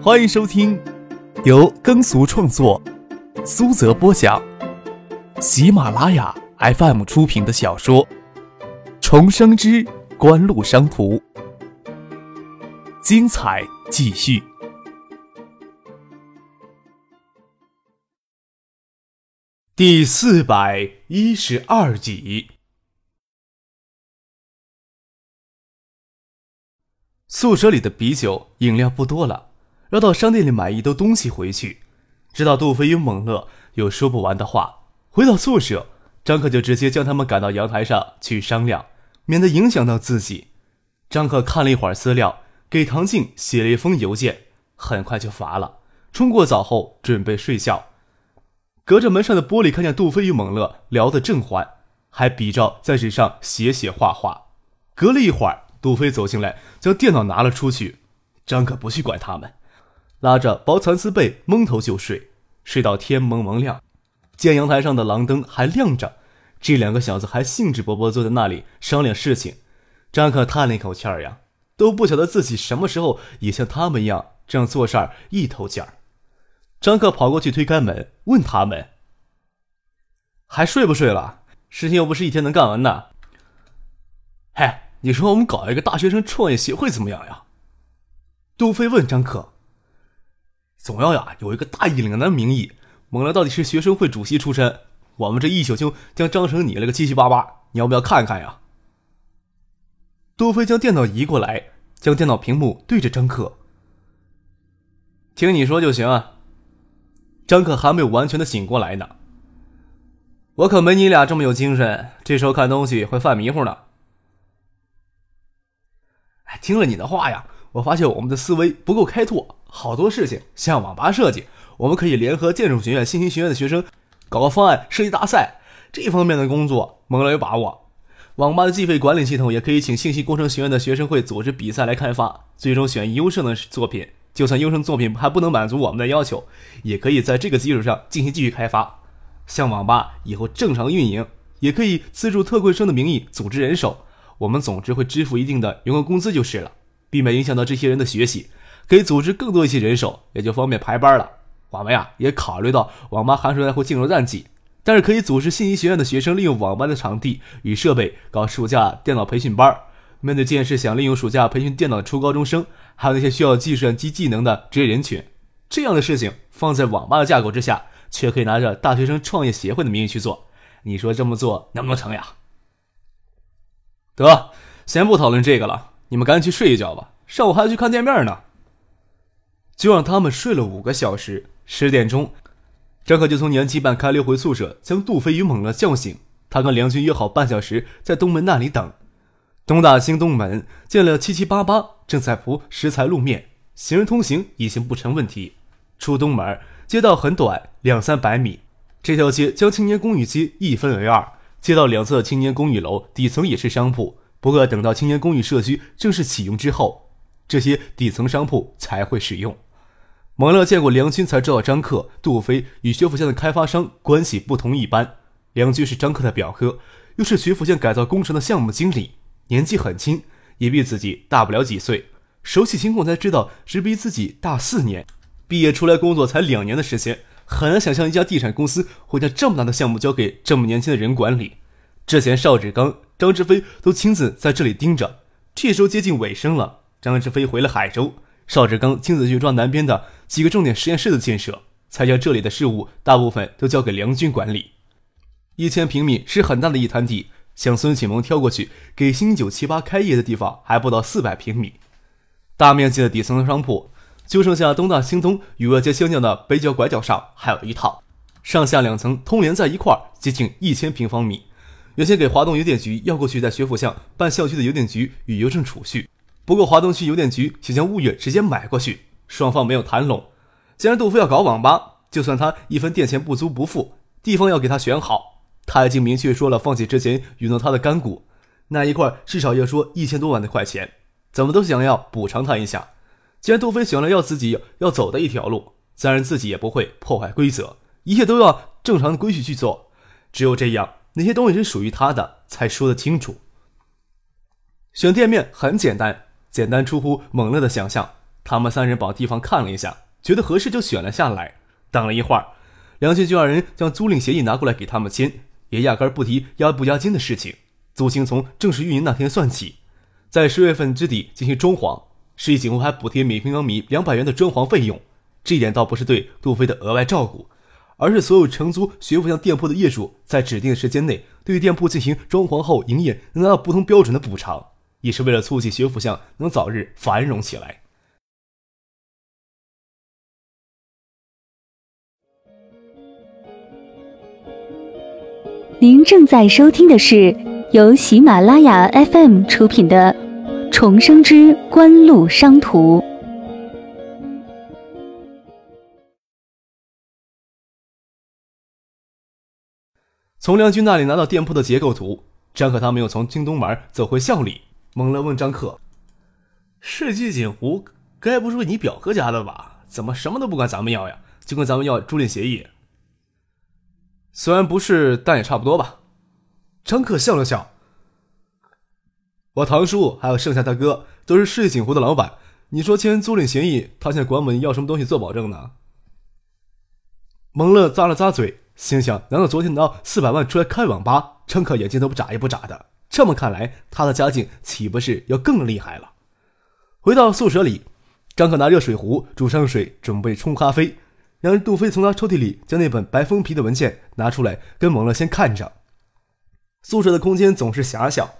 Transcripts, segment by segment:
欢迎收听由耕俗创作、苏泽播讲、喜马拉雅 FM 出品的小说《重生之官路商途》，精彩继续，第四百一十二集。宿舍里的啤酒饮料不多了，要到商店里买一兜东西回去。知道杜飞与猛乐有说不完的话，回到宿舍，张克就直接将他们赶到阳台上去商量，免得影响到自己。张克看了一会儿资料，给唐静写了一封邮件，很快就乏了。冲过澡后准备睡觉，隔着门上的玻璃看见杜飞与猛乐聊得正欢，还比照在纸上写写画画。隔了一会儿。杜飞走进来，将电脑拿了出去。张可不去管他们，拉着薄蚕丝被蒙头就睡，睡到天蒙蒙亮。见阳台上的廊灯还亮着，这两个小子还兴致勃勃坐在那里商量事情。张可叹了一口气儿呀，都不晓得自己什么时候也像他们一样这样做事儿一头劲儿。张克跑过去推开门，问他们：“还睡不睡了？事情又不是一天能干完的。”嘿。你说我们搞一个大学生创业协会怎么样呀？杜飞问张克。总要呀有一个大义凛然的名义。猛了到底是学生会主席出身，我们这一宿就将张成拟了个七七八八，你要不要看看呀？杜飞将电脑移过来，将电脑屏幕对着张克。听你说就行啊。张克还没有完全的醒过来呢。我可没你俩这么有精神，这时候看东西会犯迷糊呢。听了你的话呀，我发现我们的思维不够开拓，好多事情像网吧设计，我们可以联合建筑学院、信息学院的学生，搞个方案设计大赛。这方面的工作，蒙了有把握。网吧的计费管理系统也可以请信息工程学院的学生会组织比赛来开发，最终选优胜的作品。就算优胜作品还不能满足我们的要求，也可以在这个基础上进行继续开发。像网吧以后正常运营，也可以资助特困生的名义组织人手。我们总之会支付一定的员工工资就是了，避免影响到这些人的学习，可以组织更多一些人手，也就方便排班了。我们呀也考虑到网吧寒暑假会进入淡季，但是可以组织信息学院的学生利用网吧的场地与设备搞暑假电脑培训班。面对这件事，想利用暑假培训电脑的初高中生，还有那些需要计算机技能的职业人群，这样的事情放在网吧的架构之下，却可以拿着大学生创业协会的名义去做。你说这么做能不能成呀？得，先不讨论这个了，你们赶紧去睡一觉吧，上午还要去看店面呢。就让他们睡了五个小时。十点钟，张可就从年七办开溜回宿舍，将杜飞与猛乐叫醒。他跟梁军约好半小时在东门那里等。东大兴东门建了七七八八，正在铺石材路面，行人通行已经不成问题。出东门，街道很短，两三百米。这条街将青年公寓街一分为二。街道两侧的青年公寓楼底层也是商铺，不过等到青年公寓社区正式启用之后，这些底层商铺才会使用。蒙乐见过梁军，才知道张克、杜飞与学府县的开发商关系不同一般。梁军是张克的表哥，又是学府县改造工程的项目经理，年纪很轻，也比自己大不了几岁。熟悉情况才知道，只比自己大四年，毕业出来工作才两年的时间。很难想象一家地产公司会将这么大的项目交给这么年轻的人管理。之前邵志刚、张志飞都亲自在这里盯着。这时候接近尾声了，张志飞回了海州，邵志刚亲自去抓南边的几个重点实验室的建设，才将这里的事务大部分都交给梁军管理。一千平米是很大的一滩地，像孙启蒙挑过去给新九七八开业的地方还不到四百平米，大面积的底层商铺。就剩下东大兴东与外街相交的北角拐角上还有一套，上下两层通连在一块儿，接近一千平方米。原先给华东邮电局要过去在学府巷办校区的邮电局与邮政储蓄，不过华东区邮电局想将物业直接买过去，双方没有谈拢。既然杜飞要搞网吧，就算他一分店钱不租不付，地方要给他选好。他已经明确说了，放弃之前允诺他的干股，那一块至少要说一千多万的块钱，怎么都想要补偿他一下。既然杜飞选了要自己要走的一条路，自然自己也不会破坏规则，一切都要正常的规矩去做。只有这样，那些东西是属于他的，才说得清楚。选店面很简单，简单出乎猛乐的想象。他们三人把地方看了一下，觉得合适就选了下来。等了一会儿，梁俊就让人将租赁协议拿过来给他们签，也压根不提押不押金的事情。租金从正式运营那天算起，在十月份之底进行装潢，市警务还补贴每平方米两百元的装潢费用。这一点倒不是对杜飞的额外照顾，而是所有承租学府巷店铺的业主在指定时间内对店铺进行装潢后营业，能拿到不同标准的补偿，也是为了促进学府巷能早日繁荣起来。您正在收听的是由喜马拉雅 FM 出品的《重生之官路商途》。从梁军那里拿到店铺的结构图，张克他们又从京东门走回校里。猛了问张克：“世纪锦湖该不是你表哥家的吧？怎么什么都不管咱们要呀？就跟咱们要租赁协议？”虽然不是，但也差不多吧。张克笑了笑：“我堂叔还有剩下大哥都是世纪锦湖的老板，你说签租赁协议，他现在管我们要什么东西做保证呢？”蒙乐咂了咂嘴，心想：难道昨天拿四百万出来开网吧？张克眼睛都不眨也不眨的。这么看来，他的家境岂不是要更厉害了？回到宿舍里，张克拿热水壶煮上水，准备冲咖啡。然而杜飞从他抽屉里将那本白封皮的文件拿出来，跟蒙乐先看着。宿舍的空间总是狭小，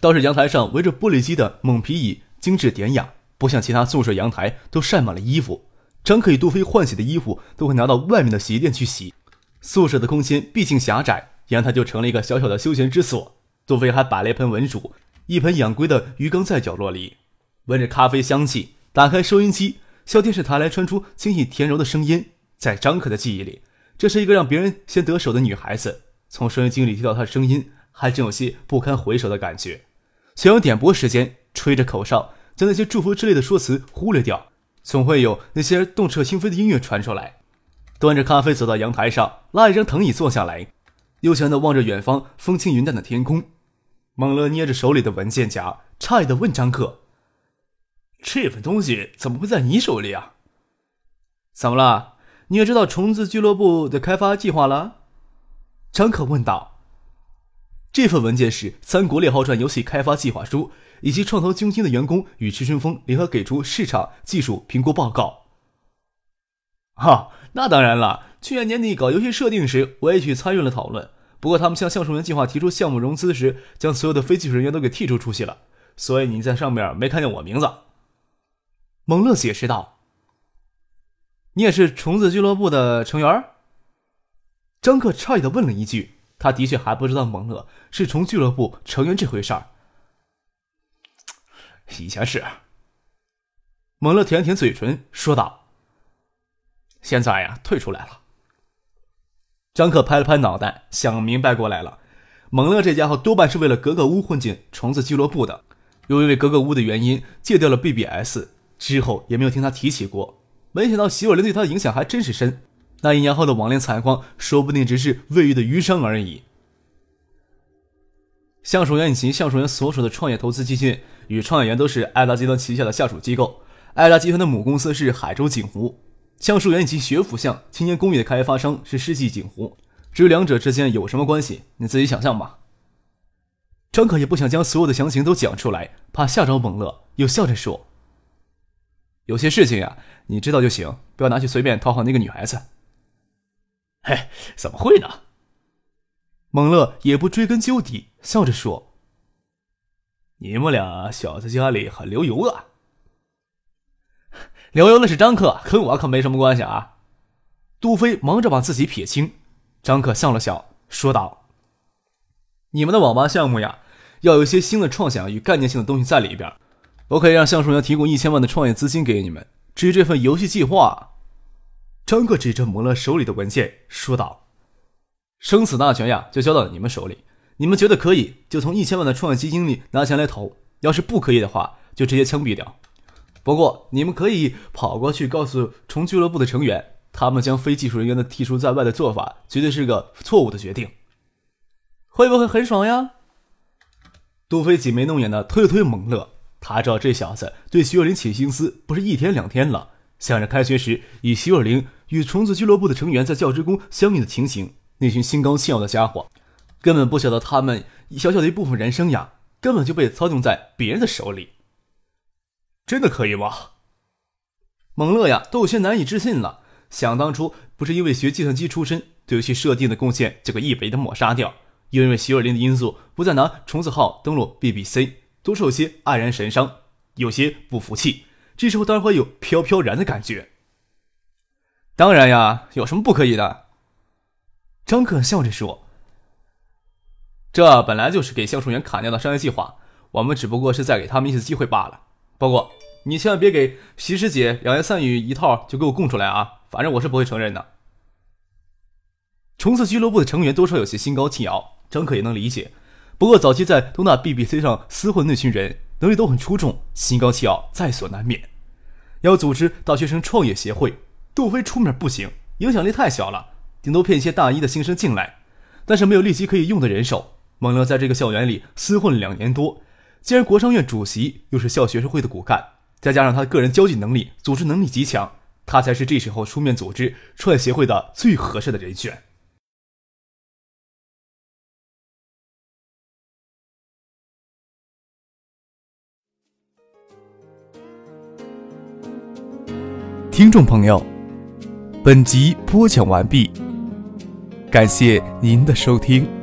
倒是阳台上围着玻璃机的蒙皮椅精致典雅，不像其他宿舍阳台都晒满了衣服。张可与杜飞换洗的衣服都会拿到外面的洗衣店去洗。宿舍的空间毕竟狭窄，阳台就成了一个小小的休闲之所。杜飞还摆了一盆文竹，一盆养龟的鱼缸在角落里，闻着咖啡香气，打开收音机。小电视台来传出轻易甜柔的声音，在张可的记忆里，这是一个让别人先得手的女孩子。从收音机里听到她的声音，还真有些不堪回首的感觉。想要点播时间，吹着口哨，将那些祝福之类的说辞忽略掉，总会有那些动彻心扉的音乐传出来。端着咖啡走到阳台上，拉一张藤椅坐下来，悠闲地望着远方风轻云淡的天空。猛乐捏着手里的文件夹，诧异地问张克。这份东西怎么会在你手里啊？怎么了？你也知道虫子俱乐部的开发计划了？张可问道。这份文件是《三国猎号传》游戏开发计划书，以及创投中心的员工与池春风联合给出市场技术评估报告。哈，那当然了。去年年底搞游戏设定时，我也去参与了讨论。不过他们向橡树园计划提出项目融资时，将所有的非技术人员都给剔除出去了，所以你在上面没看见我名字。蒙乐解释道：“你也是虫子俱乐部的成员？”张克诧异的问了一句：“他的确还不知道蒙乐是虫俱乐部成员这回事儿。”以前是。蒙乐舔舔嘴唇说道：“现在呀，退出来了。”张克拍了拍脑袋，想明白过来了：蒙勒这家伙多半是为了格格巫混进虫子俱乐部的，又因为格格巫的原因戒掉了 BBS。之后也没有听他提起过，没想到席若琳对他的影响还真是深。那一年后的网恋惨况，说不定只是未愈的余伤而已。橡树园以及橡树园所属的创业投资基金与创业园都是爱达集团旗下的下属机构，爱达集团的母公司是海州景湖，橡树园以及学府巷青年公寓的开发商是世纪景湖。至于两者之间有什么关系，你自己想象吧。张可也不想将所有的详情都讲出来，怕吓着蒙乐，又笑着说。有些事情呀，你知道就行，不要拿去随便讨好那个女孩子。嘿，怎么会呢？蒙乐也不追根究底，笑着说：“你们俩小子家里很流油啊。”流油的是张克，跟我可没什么关系啊。杜飞忙着把自己撇清，张克笑了笑，说道：“你们的网吧项目呀，要有一些新的创想与概念性的东西在里边。”我可以让橡树园提供一千万的创业资金给你们。至于这份游戏计划，张克指着摩勒手里的文件说道：“生死大权呀，就交到你们手里。你们觉得可以，就从一千万的创业基金里拿钱来投；要是不可以的话，就直接枪毙掉。不过，你们可以跑过去告诉虫俱乐部的成员，他们将非技术人员的剔除在外的做法，绝对是个错误的决定。会不会很爽呀？”杜飞挤眉弄眼的推了推蒙乐。他知道这小子对徐若琳起心思不是一天两天了，想着开学时以徐若琳与虫子俱乐部的成员在教职工相遇的情形，那群心高气傲的家伙根本不晓得他们小小的一部分人生呀，根本就被操纵在别人的手里。真的可以吗？蒙乐呀，都有些难以置信了。想当初不是因为学计算机出身，对游戏设定的贡献就给一笔的抹杀掉，又因为徐若琳的因素，不再拿虫子号登录 BBC，多少有些黯然神伤，有些不服气。这时候当然会有飘飘然的感觉。当然呀，有什么不可以的？张可笑着说：“这本来就是给销售员砍掉的商业计划，我们只不过是在给他们一次机会罢了。不过。”你千万别给习师姐两言三语一套就给我供出来啊！反正我是不会承认的。虫子俱乐部的成员多少有些心高气傲，张可也能理解。不过早期在东大 BBC 上厮混那群人能力都很出众，心高气傲在所难免。要组织大学生创业协会，杜飞出面不行，影响力太小了，顶多骗一些大一的新生进来，但是没有立即可以用的人手。蒙乐在这个校园里厮混两年多，既然国商院主席又是校学生会的骨干。再加上他个人交际能力、组织能力极强，他才是这时候出面组织创业协会的最合适的人选。听众朋友，本集播讲完毕，感谢您的收听。